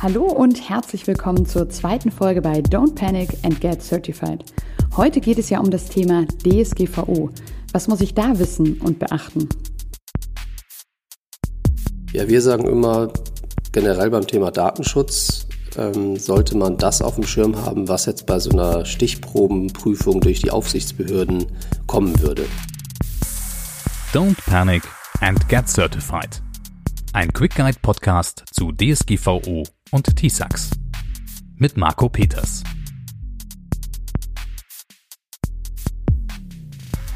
Hallo und herzlich willkommen zur zweiten Folge bei Don't Panic and Get Certified. Heute geht es ja um das Thema DSGVO. Was muss ich da wissen und beachten? Ja, wir sagen immer generell beim Thema Datenschutz ähm, sollte man das auf dem Schirm haben, was jetzt bei so einer Stichprobenprüfung durch die Aufsichtsbehörden kommen würde. Don't Panic and Get Certified. Ein Quick Guide Podcast zu DSGVO und TISAX mit Marco Peters.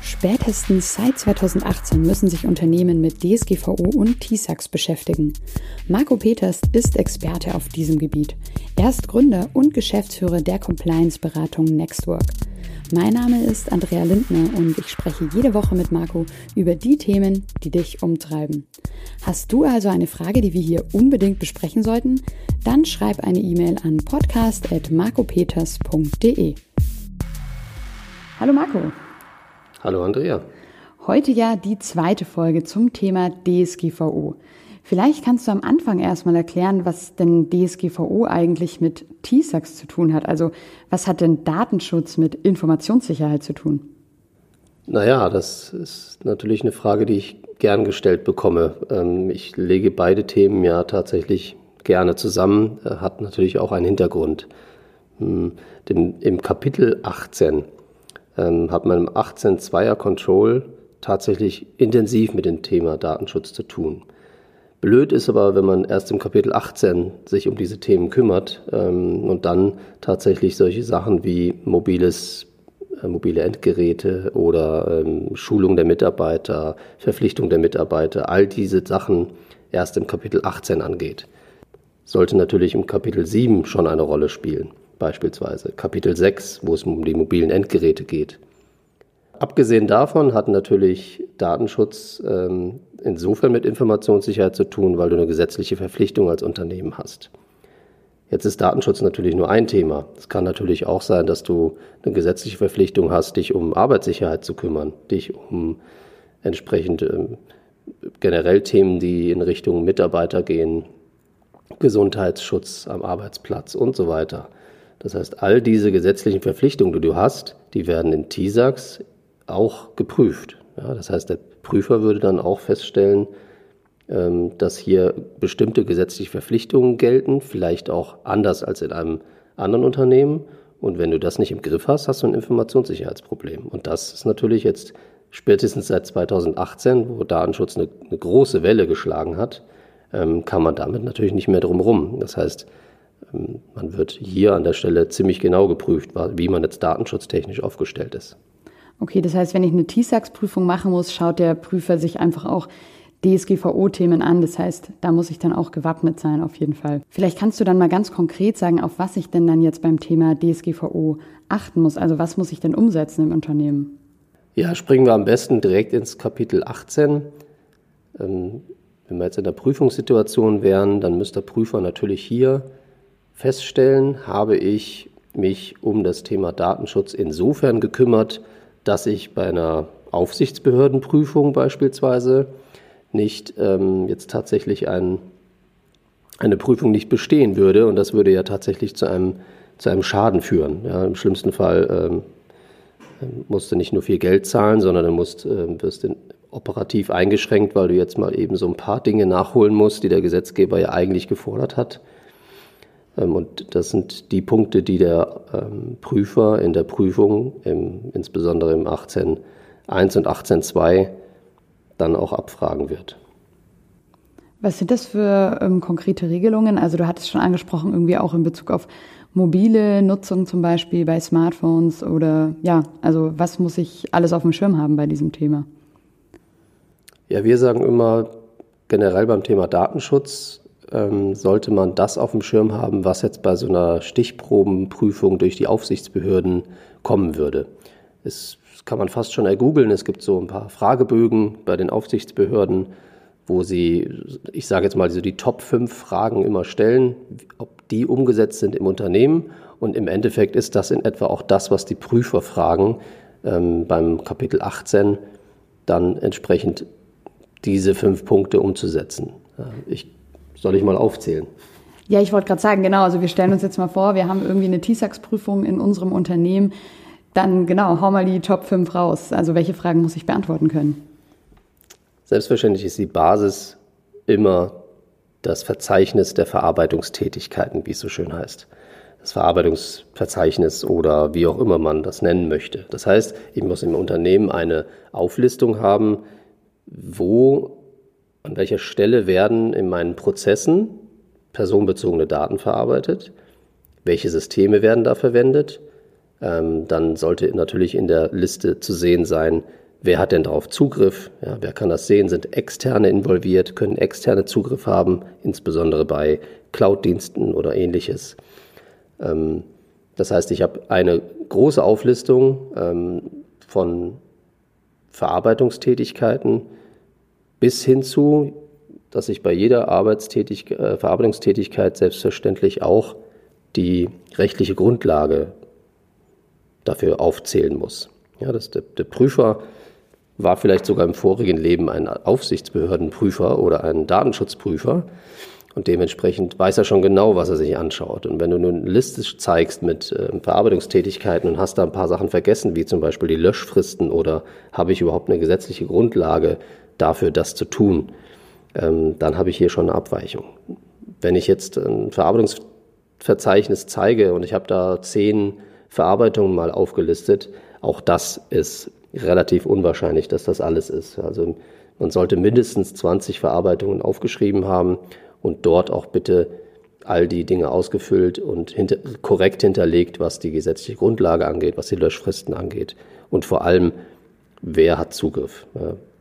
Spätestens seit 2018 müssen sich Unternehmen mit DSGVO und TISAX beschäftigen. Marco Peters ist Experte auf diesem Gebiet. Er ist Gründer und Geschäftsführer der Compliance-Beratung Nextwork. Mein Name ist Andrea Lindner und ich spreche jede Woche mit Marco über die Themen, die dich umtreiben. Hast du also eine Frage, die wir hier unbedingt besprechen sollten? Dann schreib eine E-Mail an podcast.marcopeters.de. Hallo Marco. Hallo Andrea. Heute ja die zweite Folge zum Thema DSGVO. Vielleicht kannst du am Anfang erstmal erklären, was denn DSGVO eigentlich mit TISAX zu tun hat. Also was hat denn Datenschutz mit Informationssicherheit zu tun? Naja, das ist natürlich eine Frage, die ich gern gestellt bekomme. Ähm, ich lege beide Themen ja tatsächlich gerne zusammen, äh, hat natürlich auch einen Hintergrund. Hm, Im Kapitel 18 ähm, hat man im 18 Zweier Control tatsächlich intensiv mit dem Thema Datenschutz zu tun. Blöd ist aber, wenn man erst im Kapitel 18 sich um diese Themen kümmert ähm, und dann tatsächlich solche Sachen wie mobiles, äh, mobile Endgeräte oder ähm, Schulung der Mitarbeiter, Verpflichtung der Mitarbeiter, all diese Sachen erst im Kapitel 18 angeht. Sollte natürlich im Kapitel 7 schon eine Rolle spielen, beispielsweise Kapitel 6, wo es um die mobilen Endgeräte geht. Abgesehen davon hat natürlich Datenschutz ähm, insofern mit Informationssicherheit zu tun, weil du eine gesetzliche Verpflichtung als Unternehmen hast. Jetzt ist Datenschutz natürlich nur ein Thema. Es kann natürlich auch sein, dass du eine gesetzliche Verpflichtung hast, dich um Arbeitssicherheit zu kümmern, dich um entsprechend ähm, generell Themen, die in Richtung Mitarbeiter gehen, Gesundheitsschutz am Arbeitsplatz und so weiter. Das heißt, all diese gesetzlichen Verpflichtungen, die du hast, die werden in TISAX auch geprüft. Ja, das heißt, der Prüfer würde dann auch feststellen, ähm, dass hier bestimmte gesetzliche Verpflichtungen gelten, vielleicht auch anders als in einem anderen Unternehmen. Und wenn du das nicht im Griff hast, hast du ein Informationssicherheitsproblem. Und das ist natürlich jetzt spätestens seit 2018, wo Datenschutz eine, eine große Welle geschlagen hat, ähm, kann man damit natürlich nicht mehr drum rum. Das heißt, ähm, man wird hier an der Stelle ziemlich genau geprüft, wie man jetzt datenschutztechnisch aufgestellt ist. Okay, das heißt, wenn ich eine TISAX-Prüfung machen muss, schaut der Prüfer sich einfach auch DSGVO-Themen an. Das heißt, da muss ich dann auch gewappnet sein, auf jeden Fall. Vielleicht kannst du dann mal ganz konkret sagen, auf was ich denn dann jetzt beim Thema DSGVO achten muss. Also was muss ich denn umsetzen im Unternehmen? Ja, springen wir am besten direkt ins Kapitel 18. Ähm, wenn wir jetzt in der Prüfungssituation wären, dann müsste der Prüfer natürlich hier feststellen, habe ich mich um das Thema Datenschutz insofern gekümmert, dass ich bei einer Aufsichtsbehördenprüfung beispielsweise nicht ähm, jetzt tatsächlich ein, eine Prüfung nicht bestehen würde und das würde ja tatsächlich zu einem, zu einem Schaden führen. Ja, Im schlimmsten Fall ähm, musst du nicht nur viel Geld zahlen, sondern du musst, äh, wirst operativ eingeschränkt, weil du jetzt mal eben so ein paar Dinge nachholen musst, die der Gesetzgeber ja eigentlich gefordert hat. Ähm, und das sind die Punkte, die der ähm, Prüfer in der Prüfung, insbesondere im 18.1 und 18.2, dann auch abfragen wird. Was sind das für ähm, konkrete Regelungen? Also du hattest schon angesprochen, irgendwie auch in Bezug auf mobile Nutzung zum Beispiel bei Smartphones oder ja, also was muss ich alles auf dem Schirm haben bei diesem Thema? Ja, wir sagen immer generell beim Thema Datenschutz, ähm, sollte man das auf dem Schirm haben, was jetzt bei so einer Stichprobenprüfung durch die Aufsichtsbehörden kommen würde. Das kann man fast schon ergoogeln. Es gibt so ein paar Fragebögen bei den Aufsichtsbehörden, wo sie, ich sage jetzt mal, so die Top 5 Fragen immer stellen, ob die umgesetzt sind im Unternehmen. Und im Endeffekt ist das in etwa auch das, was die Prüfer fragen ähm, beim Kapitel 18, dann entsprechend diese fünf Punkte umzusetzen. Ich soll ich mal aufzählen? Ja, ich wollte gerade sagen, genau, also wir stellen uns jetzt mal vor, wir haben irgendwie eine TISAX-Prüfung in unserem Unternehmen. Dann genau, hau mal die Top 5 raus. Also welche Fragen muss ich beantworten können? Selbstverständlich ist die Basis immer das Verzeichnis der Verarbeitungstätigkeiten, wie es so schön heißt. Das Verarbeitungsverzeichnis oder wie auch immer man das nennen möchte. Das heißt, ich muss im Unternehmen eine Auflistung haben, wo, an welcher Stelle werden in meinen Prozessen personenbezogene Daten verarbeitet, welche Systeme werden da verwendet. Ähm, dann sollte natürlich in der Liste zu sehen sein, wer hat denn darauf Zugriff, ja, wer kann das sehen, sind Externe involviert, können Externe Zugriff haben, insbesondere bei Cloud-Diensten oder ähnliches. Ähm, das heißt, ich habe eine große Auflistung ähm, von Verarbeitungstätigkeiten bis hin zu, dass ich bei jeder Arbeitstätig äh, Verarbeitungstätigkeit selbstverständlich auch die rechtliche Grundlage dafür aufzählen muss. Ja, dass der, der Prüfer war vielleicht sogar im vorigen Leben ein Aufsichtsbehördenprüfer oder ein Datenschutzprüfer und dementsprechend weiß er schon genau, was er sich anschaut. Und wenn du nun eine Liste zeigst mit äh, Verarbeitungstätigkeiten und hast da ein paar Sachen vergessen, wie zum Beispiel die Löschfristen oder habe ich überhaupt eine gesetzliche Grundlage dafür, das zu tun, ähm, dann habe ich hier schon eine Abweichung. Wenn ich jetzt ein Verarbeitungsverzeichnis zeige und ich habe da zehn Verarbeitungen mal aufgelistet, auch das ist relativ unwahrscheinlich, dass das alles ist. Also man sollte mindestens 20 Verarbeitungen aufgeschrieben haben und dort auch bitte all die Dinge ausgefüllt und hinter, korrekt hinterlegt, was die gesetzliche Grundlage angeht, was die Löschfristen angeht und vor allem, wer hat Zugriff.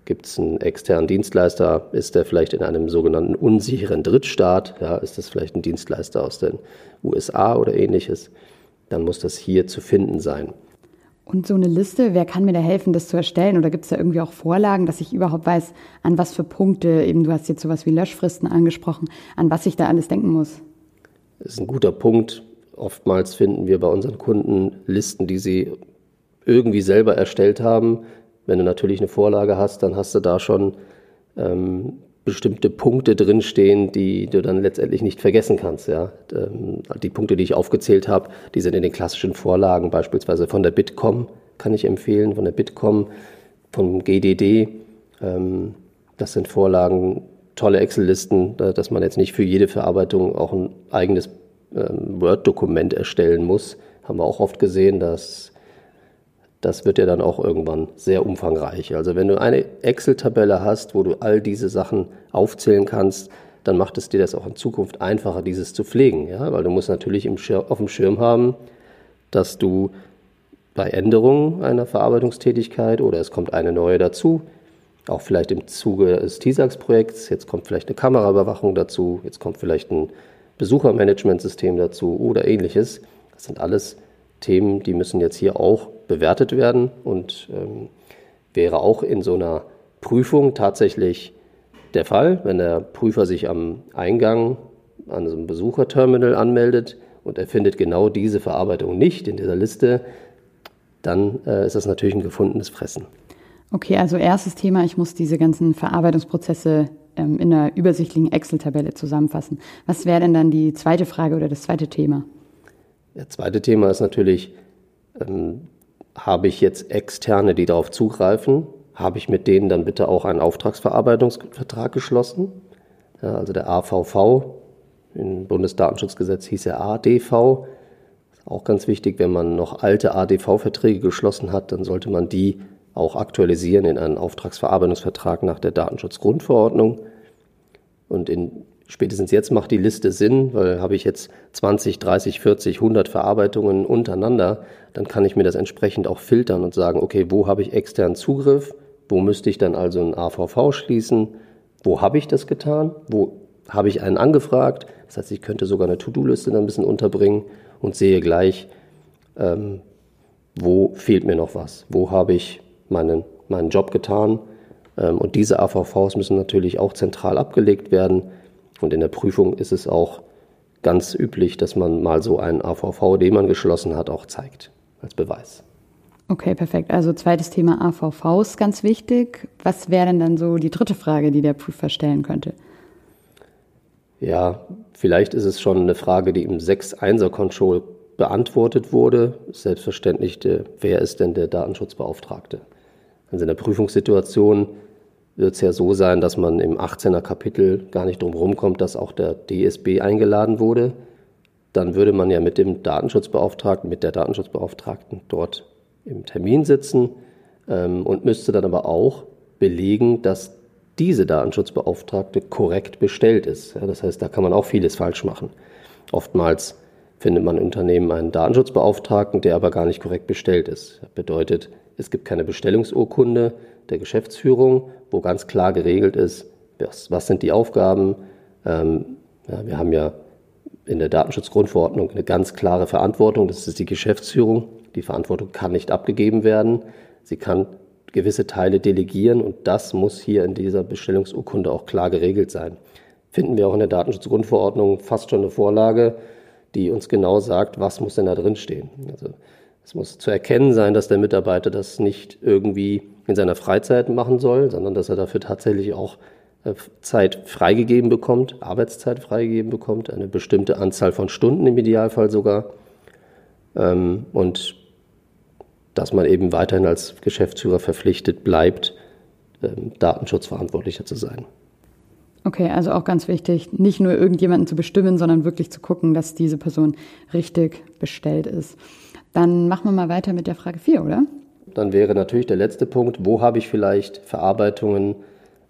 Gibt es einen externen Dienstleister? Ist der vielleicht in einem sogenannten unsicheren Drittstaat? Ja, ist das vielleicht ein Dienstleister aus den USA oder ähnliches? Dann muss das hier zu finden sein. Und so eine Liste, wer kann mir da helfen, das zu erstellen? Oder gibt es da irgendwie auch Vorlagen, dass ich überhaupt weiß, an was für Punkte, eben du hast jetzt sowas wie Löschfristen angesprochen, an was ich da alles denken muss? Das ist ein guter Punkt. Oftmals finden wir bei unseren Kunden Listen, die sie irgendwie selber erstellt haben. Wenn du natürlich eine Vorlage hast, dann hast du da schon ähm, bestimmte Punkte drinstehen, die du dann letztendlich nicht vergessen kannst. Ja? Ähm, die Punkte, die ich aufgezählt habe, die sind in den klassischen Vorlagen, beispielsweise von der Bitkom, kann ich empfehlen, von der Bitkom, vom GDD. Ähm, das sind Vorlagen, tolle Excel-Listen, dass man jetzt nicht für jede Verarbeitung auch ein eigenes ähm, Word-Dokument erstellen muss. Haben wir auch oft gesehen, dass das wird ja dann auch irgendwann sehr umfangreich. Also wenn du eine Excel-Tabelle hast, wo du all diese Sachen aufzählen kannst, dann macht es dir das auch in Zukunft einfacher, dieses zu pflegen. Ja? Weil du musst natürlich im auf dem Schirm haben, dass du bei Änderungen einer Verarbeitungstätigkeit oder es kommt eine neue dazu, auch vielleicht im Zuge des TISAX-Projekts, jetzt kommt vielleicht eine Kameraüberwachung dazu, jetzt kommt vielleicht ein Besuchermanagementsystem dazu oder ähnliches. Das sind alles Themen, die müssen jetzt hier auch bewertet werden und ähm, wäre auch in so einer Prüfung tatsächlich der Fall, wenn der Prüfer sich am Eingang an so einem Besucherterminal anmeldet und er findet genau diese Verarbeitung nicht in dieser Liste, dann äh, ist das natürlich ein gefundenes Fressen. Okay, also erstes Thema, ich muss diese ganzen Verarbeitungsprozesse ähm, in einer übersichtlichen Excel-Tabelle zusammenfassen. Was wäre denn dann die zweite Frage oder das zweite Thema? Das zweite Thema ist natürlich, ähm, habe ich jetzt Externe, die darauf zugreifen? Habe ich mit denen dann bitte auch einen Auftragsverarbeitungsvertrag geschlossen? Ja, also der AVV, im Bundesdatenschutzgesetz hieß er ADV. Auch ganz wichtig, wenn man noch alte ADV-Verträge geschlossen hat, dann sollte man die auch aktualisieren in einen Auftragsverarbeitungsvertrag nach der Datenschutzgrundverordnung. Und in spätestens jetzt macht die Liste Sinn, weil habe ich jetzt 20, 30, 40, 100 Verarbeitungen untereinander, dann kann ich mir das entsprechend auch filtern und sagen, okay, wo habe ich externen Zugriff, wo müsste ich dann also ein AVV schließen, wo habe ich das getan, wo habe ich einen angefragt, das heißt, ich könnte sogar eine To-Do-Liste dann ein bisschen unterbringen und sehe gleich, ähm, wo fehlt mir noch was, wo habe ich meinen, meinen Job getan. Ähm, und diese AVVs müssen natürlich auch zentral abgelegt werden und in der Prüfung ist es auch ganz üblich, dass man mal so einen AVV, den man geschlossen hat, auch zeigt als Beweis. Okay, perfekt. Also zweites Thema AVV ist ganz wichtig. Was wäre denn dann so die dritte Frage, die der Prüfer stellen könnte? Ja, vielleicht ist es schon eine Frage, die im 6.1er-Control beantwortet wurde. Selbstverständlich, wer ist denn der Datenschutzbeauftragte? Also in der Prüfungssituation wird es ja so sein, dass man im 18er Kapitel gar nicht drum rumkommt, dass auch der DSB eingeladen wurde. Dann würde man ja mit dem Datenschutzbeauftragten, mit der Datenschutzbeauftragten dort im Termin sitzen ähm, und müsste dann aber auch belegen, dass diese Datenschutzbeauftragte korrekt bestellt ist. Ja, das heißt, da kann man auch vieles falsch machen. Oftmals findet man in Unternehmen einen Datenschutzbeauftragten, der aber gar nicht korrekt bestellt ist. Das bedeutet, es gibt keine Bestellungsurkunde der Geschäftsführung, wo ganz klar geregelt ist, was, was sind die Aufgaben. Ähm, ja, wir haben ja in der Datenschutzgrundverordnung eine ganz klare Verantwortung, das ist die Geschäftsführung. Die Verantwortung kann nicht abgegeben werden. Sie kann gewisse Teile delegieren und das muss hier in dieser Bestellungsurkunde auch klar geregelt sein. Finden wir auch in der Datenschutzgrundverordnung fast schon eine Vorlage, die uns genau sagt, was muss denn da drin stehen. Also es muss zu erkennen sein, dass der Mitarbeiter das nicht irgendwie in seiner Freizeit machen soll, sondern dass er dafür tatsächlich auch äh, Zeit freigegeben bekommt, Arbeitszeit freigegeben bekommt, eine bestimmte Anzahl von Stunden im Idealfall sogar. Ähm, und dass man eben weiterhin als Geschäftsführer verpflichtet bleibt, ähm, Datenschutzverantwortlicher zu sein. Okay, also auch ganz wichtig, nicht nur irgendjemanden zu bestimmen, sondern wirklich zu gucken, dass diese Person richtig bestellt ist. Dann machen wir mal weiter mit der Frage 4, oder? Dann wäre natürlich der letzte Punkt, wo habe ich vielleicht Verarbeitungen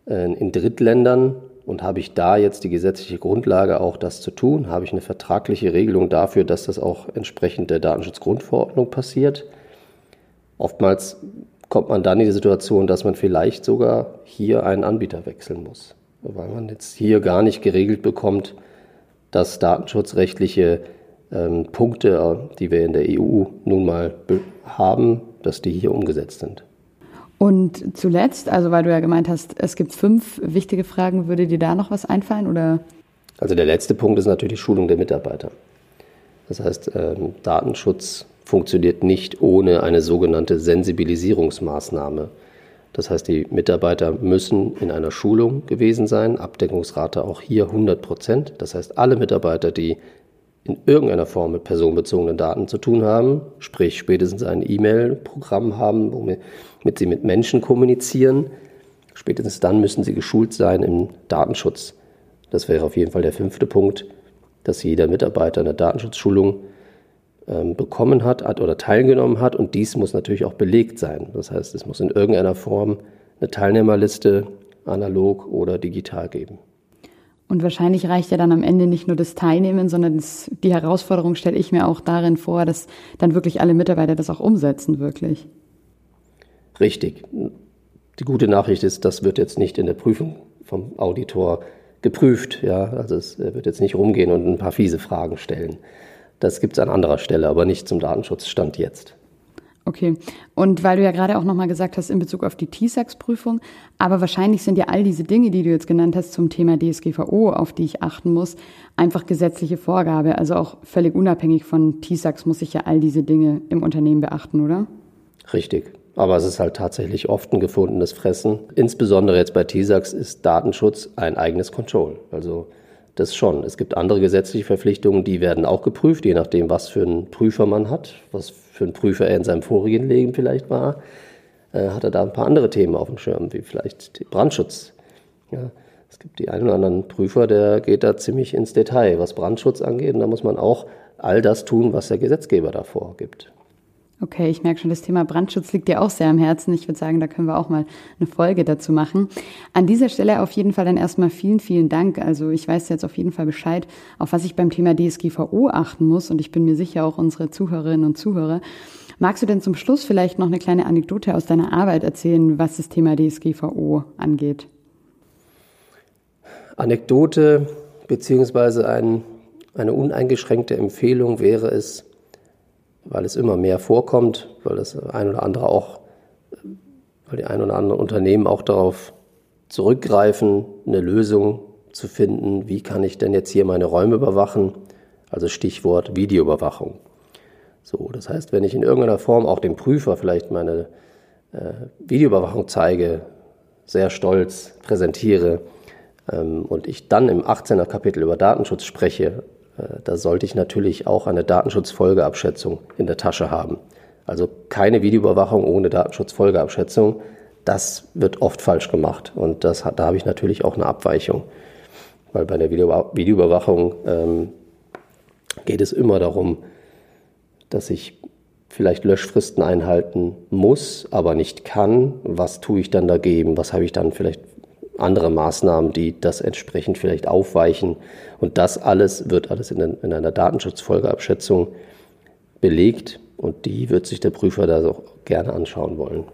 äh, in Drittländern und habe ich da jetzt die gesetzliche Grundlage, auch das zu tun? Habe ich eine vertragliche Regelung dafür, dass das auch entsprechend der Datenschutzgrundverordnung passiert? Oftmals kommt man dann in die Situation, dass man vielleicht sogar hier einen Anbieter wechseln muss, weil man jetzt hier gar nicht geregelt bekommt, dass datenschutzrechtliche ähm, Punkte, die wir in der EU nun mal haben, dass die hier umgesetzt sind. Und zuletzt, also weil du ja gemeint hast, es gibt fünf wichtige Fragen, würde dir da noch was einfallen oder? Also der letzte Punkt ist natürlich Schulung der Mitarbeiter. Das heißt, ähm, Datenschutz funktioniert nicht ohne eine sogenannte Sensibilisierungsmaßnahme. Das heißt, die Mitarbeiter müssen in einer Schulung gewesen sein, Abdeckungsrate auch hier 100 Prozent. Das heißt, alle Mitarbeiter, die in irgendeiner Form mit personenbezogenen Daten zu tun haben, sprich spätestens ein E-Mail-Programm haben, womit sie mit Menschen kommunizieren, spätestens dann müssen sie geschult sein im Datenschutz. Das wäre auf jeden Fall der fünfte Punkt, dass jeder Mitarbeiter eine Datenschutzschulung ähm, bekommen hat, hat oder teilgenommen hat. Und dies muss natürlich auch belegt sein. Das heißt, es muss in irgendeiner Form eine Teilnehmerliste analog oder digital geben. Und wahrscheinlich reicht ja dann am Ende nicht nur das Teilnehmen, sondern das, die Herausforderung stelle ich mir auch darin vor, dass dann wirklich alle Mitarbeiter das auch umsetzen, wirklich. Richtig. Die gute Nachricht ist, das wird jetzt nicht in der Prüfung vom Auditor geprüft. Ja? Also es wird jetzt nicht rumgehen und ein paar fiese Fragen stellen. Das gibt es an anderer Stelle, aber nicht zum Datenschutzstand jetzt. Okay. Und weil du ja gerade auch nochmal gesagt hast in Bezug auf die TISAX-Prüfung, aber wahrscheinlich sind ja all diese Dinge, die du jetzt genannt hast zum Thema DSGVO, auf die ich achten muss, einfach gesetzliche Vorgabe. Also auch völlig unabhängig von TISAX muss ich ja all diese Dinge im Unternehmen beachten, oder? Richtig. Aber es ist halt tatsächlich oft ein gefundenes Fressen. Insbesondere jetzt bei TISAX ist Datenschutz ein eigenes Control. Also das schon. Es gibt andere gesetzliche Verpflichtungen, die werden auch geprüft, je nachdem, was für einen Prüfer man hat, was für ein Prüfer er in seinem vorigen Leben vielleicht war. Äh, hat er da ein paar andere Themen auf dem Schirm, wie vielleicht Brandschutz. Ja, es gibt die einen oder anderen Prüfer, der geht da ziemlich ins Detail, was Brandschutz angeht. Und da muss man auch all das tun, was der Gesetzgeber davor gibt. Okay, ich merke schon, das Thema Brandschutz liegt dir auch sehr am Herzen. Ich würde sagen, da können wir auch mal eine Folge dazu machen. An dieser Stelle auf jeden Fall dann erstmal vielen, vielen Dank. Also ich weiß jetzt auf jeden Fall Bescheid, auf was ich beim Thema DSGVO achten muss und ich bin mir sicher auch unsere Zuhörerinnen und Zuhörer. Magst du denn zum Schluss vielleicht noch eine kleine Anekdote aus deiner Arbeit erzählen, was das Thema DSGVO angeht? Anekdote beziehungsweise ein, eine uneingeschränkte Empfehlung wäre es, weil es immer mehr vorkommt, weil das ein oder andere auch, weil die ein oder anderen Unternehmen auch darauf zurückgreifen, eine Lösung zu finden, wie kann ich denn jetzt hier meine Räume überwachen? Also Stichwort Videoüberwachung. So, das heißt, wenn ich in irgendeiner Form auch dem Prüfer vielleicht meine äh, Videoüberwachung zeige, sehr stolz präsentiere, ähm, und ich dann im 18er Kapitel über Datenschutz spreche, da sollte ich natürlich auch eine Datenschutzfolgeabschätzung in der Tasche haben. Also keine Videoüberwachung ohne Datenschutzfolgeabschätzung. Das wird oft falsch gemacht und das, da habe ich natürlich auch eine Abweichung. Weil bei der Videoüberwachung ähm, geht es immer darum, dass ich vielleicht Löschfristen einhalten muss, aber nicht kann. Was tue ich dann dagegen? Was habe ich dann vielleicht andere Maßnahmen, die das entsprechend vielleicht aufweichen? Und das alles wird alles in, in einer Datenschutzfolgeabschätzung belegt und die wird sich der Prüfer da auch gerne anschauen wollen.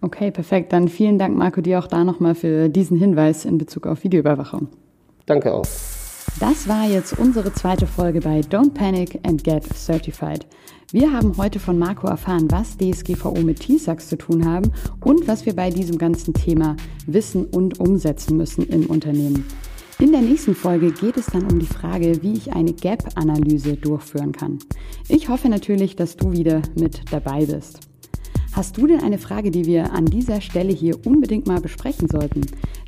Okay, perfekt. Dann vielen Dank, Marco, dir auch da nochmal für diesen Hinweis in Bezug auf Videoüberwachung. Danke auch. Das war jetzt unsere zweite Folge bei Don't Panic and Get Certified. Wir haben heute von Marco erfahren, was DSGVO mit TISAX zu tun haben und was wir bei diesem ganzen Thema wissen und umsetzen müssen im Unternehmen. In der nächsten Folge geht es dann um die Frage, wie ich eine Gap-Analyse durchführen kann. Ich hoffe natürlich, dass du wieder mit dabei bist. Hast du denn eine Frage, die wir an dieser Stelle hier unbedingt mal besprechen sollten?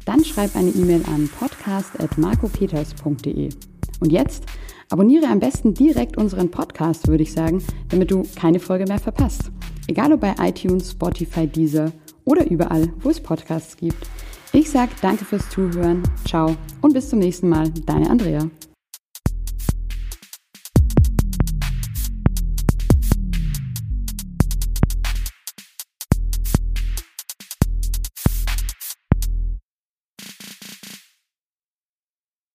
Dann schreib eine E-Mail an podcast.marcopeters.de. Und jetzt abonniere am besten direkt unseren Podcast, würde ich sagen, damit du keine Folge mehr verpasst. Egal ob bei iTunes, Spotify, Deezer oder überall, wo es Podcasts gibt. Ich sage danke fürs Zuhören, ciao und bis zum nächsten Mal, deine Andrea.